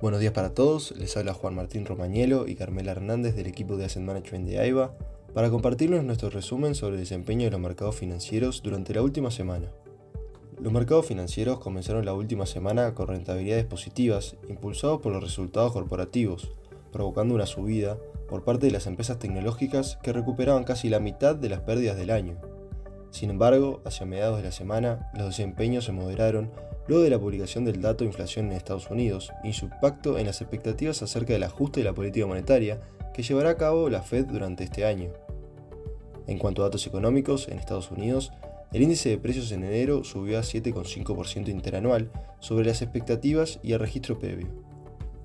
Buenos días para todos, les habla Juan Martín Romañelo y Carmela Hernández del equipo de Asset Management de AIBA para compartirles nuestro resumen sobre el desempeño de los mercados financieros durante la última semana. Los mercados financieros comenzaron la última semana con rentabilidades positivas impulsados por los resultados corporativos, provocando una subida por parte de las empresas tecnológicas que recuperaban casi la mitad de las pérdidas del año. Sin embargo, hacia mediados de la semana, los desempeños se moderaron luego de la publicación del dato de inflación en Estados Unidos y su impacto en las expectativas acerca del ajuste de la política monetaria que llevará a cabo la Fed durante este año. En cuanto a datos económicos, en Estados Unidos, el índice de precios en enero subió a 7,5% interanual sobre las expectativas y el registro previo.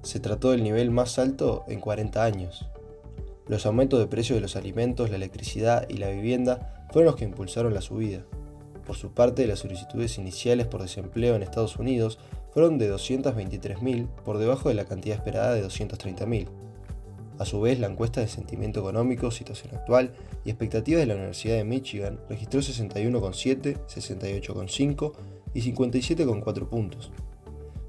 Se trató del nivel más alto en 40 años. Los aumentos de precios de los alimentos, la electricidad y la vivienda fueron los que impulsaron la subida. Por su parte, las solicitudes iniciales por desempleo en Estados Unidos fueron de 223.000 por debajo de la cantidad esperada de 230.000. A su vez, la encuesta de sentimiento económico, situación actual y expectativas de la Universidad de Michigan registró 61,7, 68,5 y 57,4 puntos.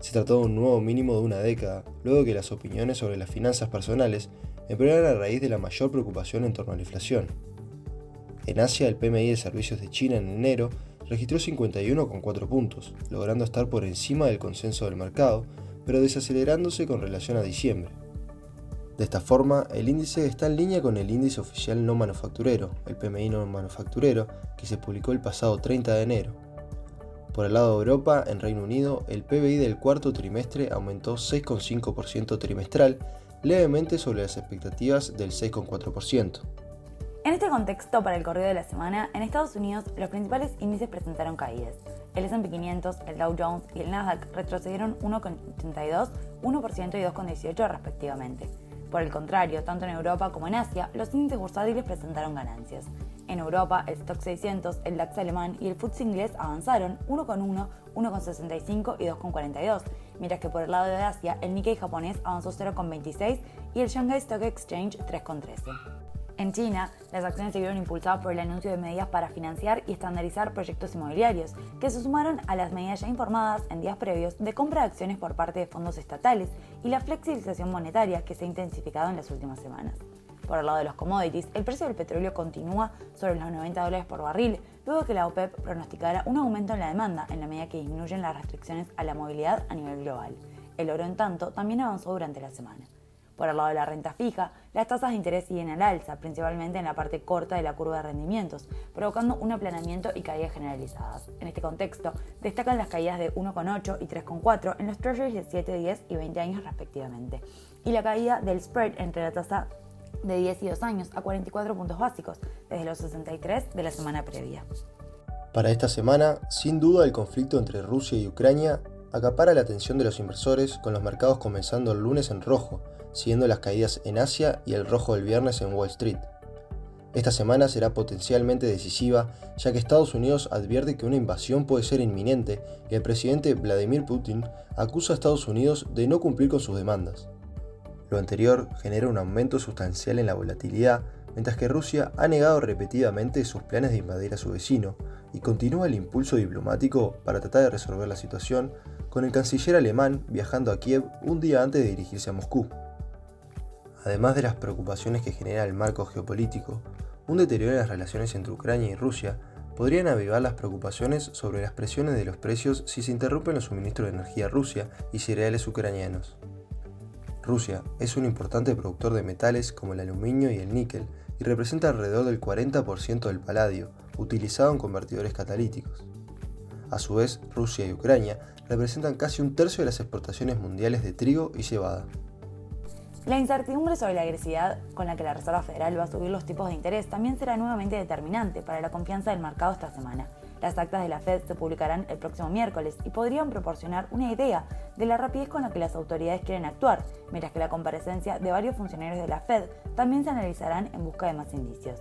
Se trató de un nuevo mínimo de una década, luego que las opiniones sobre las finanzas personales empeoraron a raíz de la mayor preocupación en torno a la inflación. En Asia, el PMI de servicios de China en enero registró 51,4 puntos, logrando estar por encima del consenso del mercado, pero desacelerándose con relación a diciembre. De esta forma, el índice está en línea con el índice oficial no manufacturero, el PMI no manufacturero, que se publicó el pasado 30 de enero. Por el lado de Europa, en Reino Unido, el PBI del cuarto trimestre aumentó 6,5% trimestral, levemente sobre las expectativas del 6,4%. En este contexto, para el corrido de la semana, en Estados Unidos los principales índices presentaron caídas. El S&P 500, el Dow Jones y el Nasdaq retrocedieron 1,82, 1% y 2,18 respectivamente. Por el contrario, tanto en Europa como en Asia, los índices bursátiles presentaron ganancias. En Europa, el Stock 600, el DAX alemán y el FTSE inglés avanzaron 1,1, 1,65 y 2,42, mientras que por el lado de Asia, el Nikkei japonés avanzó 0,26 y el Shanghai Stock Exchange 3,13. En China, las acciones se vieron impulsadas por el anuncio de medidas para financiar y estandarizar proyectos inmobiliarios, que se sumaron a las medidas ya informadas en días previos de compra de acciones por parte de fondos estatales y la flexibilización monetaria que se ha intensificado en las últimas semanas. Por el lado de los commodities, el precio del petróleo continúa sobre los 90 dólares por barril, luego que la OPEP pronosticara un aumento en la demanda en la medida que disminuyen las restricciones a la movilidad a nivel global. El oro, en tanto, también avanzó durante la semana. Por el lado de la renta fija, las tasas de interés siguen al alza, principalmente en la parte corta de la curva de rendimientos, provocando un aplanamiento y caídas generalizadas. En este contexto, destacan las caídas de 1,8 y 3,4 en los treasuries de 7, 10 y 20 años respectivamente, y la caída del spread entre la tasa de 10 y 2 años a 44 puntos básicos, desde los 63 de la semana previa. Para esta semana, sin duda el conflicto entre Rusia y Ucrania acapara la atención de los inversores con los mercados comenzando el lunes en rojo, siguiendo las caídas en Asia y el rojo del viernes en Wall Street. Esta semana será potencialmente decisiva ya que Estados Unidos advierte que una invasión puede ser inminente y el presidente Vladimir Putin acusa a Estados Unidos de no cumplir con sus demandas. Lo anterior genera un aumento sustancial en la volatilidad, mientras que Rusia ha negado repetidamente sus planes de invadir a su vecino y continúa el impulso diplomático para tratar de resolver la situación, con el canciller alemán viajando a Kiev un día antes de dirigirse a Moscú. Además de las preocupaciones que genera el marco geopolítico, un deterioro en las relaciones entre Ucrania y Rusia podrían avivar las preocupaciones sobre las presiones de los precios si se interrumpen los suministros de energía a Rusia y cereales ucranianos. Rusia es un importante productor de metales como el aluminio y el níquel y representa alrededor del 40% del paladio, utilizado en convertidores catalíticos. A su vez, Rusia y Ucrania representan casi un tercio de las exportaciones mundiales de trigo y cebada. La incertidumbre sobre la agresividad con la que la Reserva Federal va a subir los tipos de interés también será nuevamente determinante para la confianza del mercado esta semana. Las actas de la Fed se publicarán el próximo miércoles y podrían proporcionar una idea de la rapidez con la que las autoridades quieren actuar, mientras que la comparecencia de varios funcionarios de la Fed también se analizarán en busca de más indicios.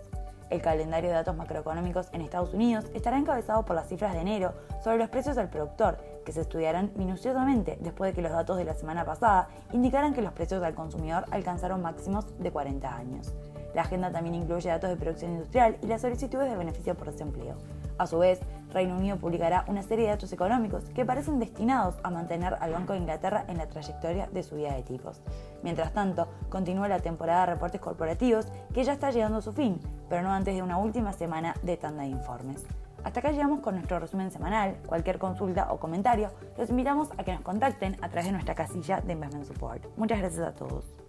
El calendario de datos macroeconómicos en Estados Unidos estará encabezado por las cifras de enero sobre los precios del productor, que se estudiarán minuciosamente después de que los datos de la semana pasada indicaran que los precios al consumidor alcanzaron máximos de 40 años. La agenda también incluye datos de producción industrial y las solicitudes de beneficio por desempleo. A su vez, Reino Unido publicará una serie de datos económicos que parecen destinados a mantener al Banco de Inglaterra en la trayectoria de subida de tipos. Mientras tanto, continúa la temporada de reportes corporativos que ya está llegando a su fin, pero no antes de una última semana de tanda de informes. Hasta acá llegamos con nuestro resumen semanal. Cualquier consulta o comentario, los invitamos a que nos contacten a través de nuestra casilla de Investment Support. Muchas gracias a todos.